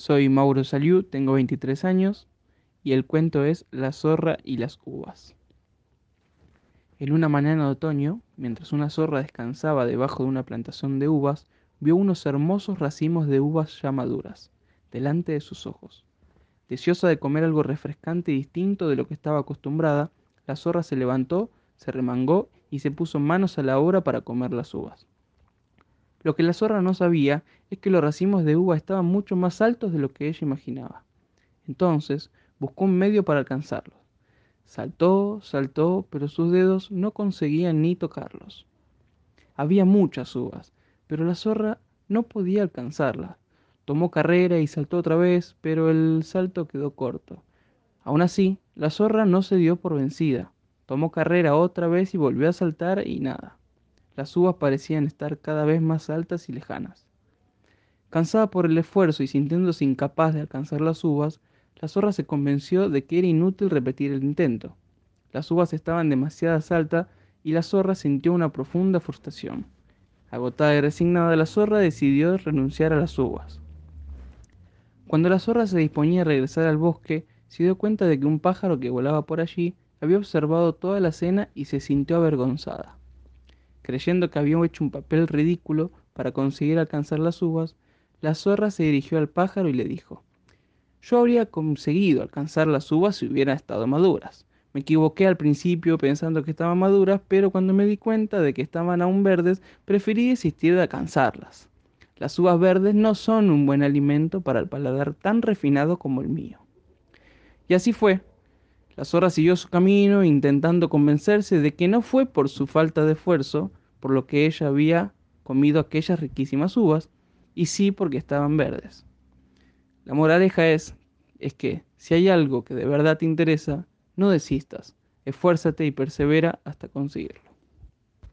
Soy Mauro Saliu, tengo 23 años y el cuento es La zorra y las uvas. En una mañana de otoño, mientras una zorra descansaba debajo de una plantación de uvas, vio unos hermosos racimos de uvas ya maduras, delante de sus ojos. Deseosa de comer algo refrescante y distinto de lo que estaba acostumbrada, la zorra se levantó, se remangó y se puso manos a la obra para comer las uvas. Lo que la zorra no sabía es que los racimos de uva estaban mucho más altos de lo que ella imaginaba. Entonces buscó un medio para alcanzarlos. Saltó, saltó, pero sus dedos no conseguían ni tocarlos. Había muchas uvas, pero la zorra no podía alcanzarlas. Tomó carrera y saltó otra vez, pero el salto quedó corto. Aún así, la zorra no se dio por vencida. Tomó carrera otra vez y volvió a saltar y nada. Las uvas parecían estar cada vez más altas y lejanas. Cansada por el esfuerzo y sintiéndose incapaz de alcanzar las uvas, la zorra se convenció de que era inútil repetir el intento. Las uvas estaban demasiado altas y la zorra sintió una profunda frustración. Agotada y resignada, la zorra decidió renunciar a las uvas. Cuando la zorra se disponía a regresar al bosque, se dio cuenta de que un pájaro que volaba por allí había observado toda la cena y se sintió avergonzada. Creyendo que había hecho un papel ridículo para conseguir alcanzar las uvas, la zorra se dirigió al pájaro y le dijo, Yo habría conseguido alcanzar las uvas si hubieran estado maduras. Me equivoqué al principio pensando que estaban maduras, pero cuando me di cuenta de que estaban aún verdes, preferí desistir de alcanzarlas. Las uvas verdes no son un buen alimento para el paladar tan refinado como el mío. Y así fue. La zorra siguió su camino intentando convencerse de que no fue por su falta de esfuerzo, por lo que ella había comido aquellas riquísimas uvas, y sí porque estaban verdes. La moraleja es, es que si hay algo que de verdad te interesa, no desistas, esfuérzate y persevera hasta conseguirlo.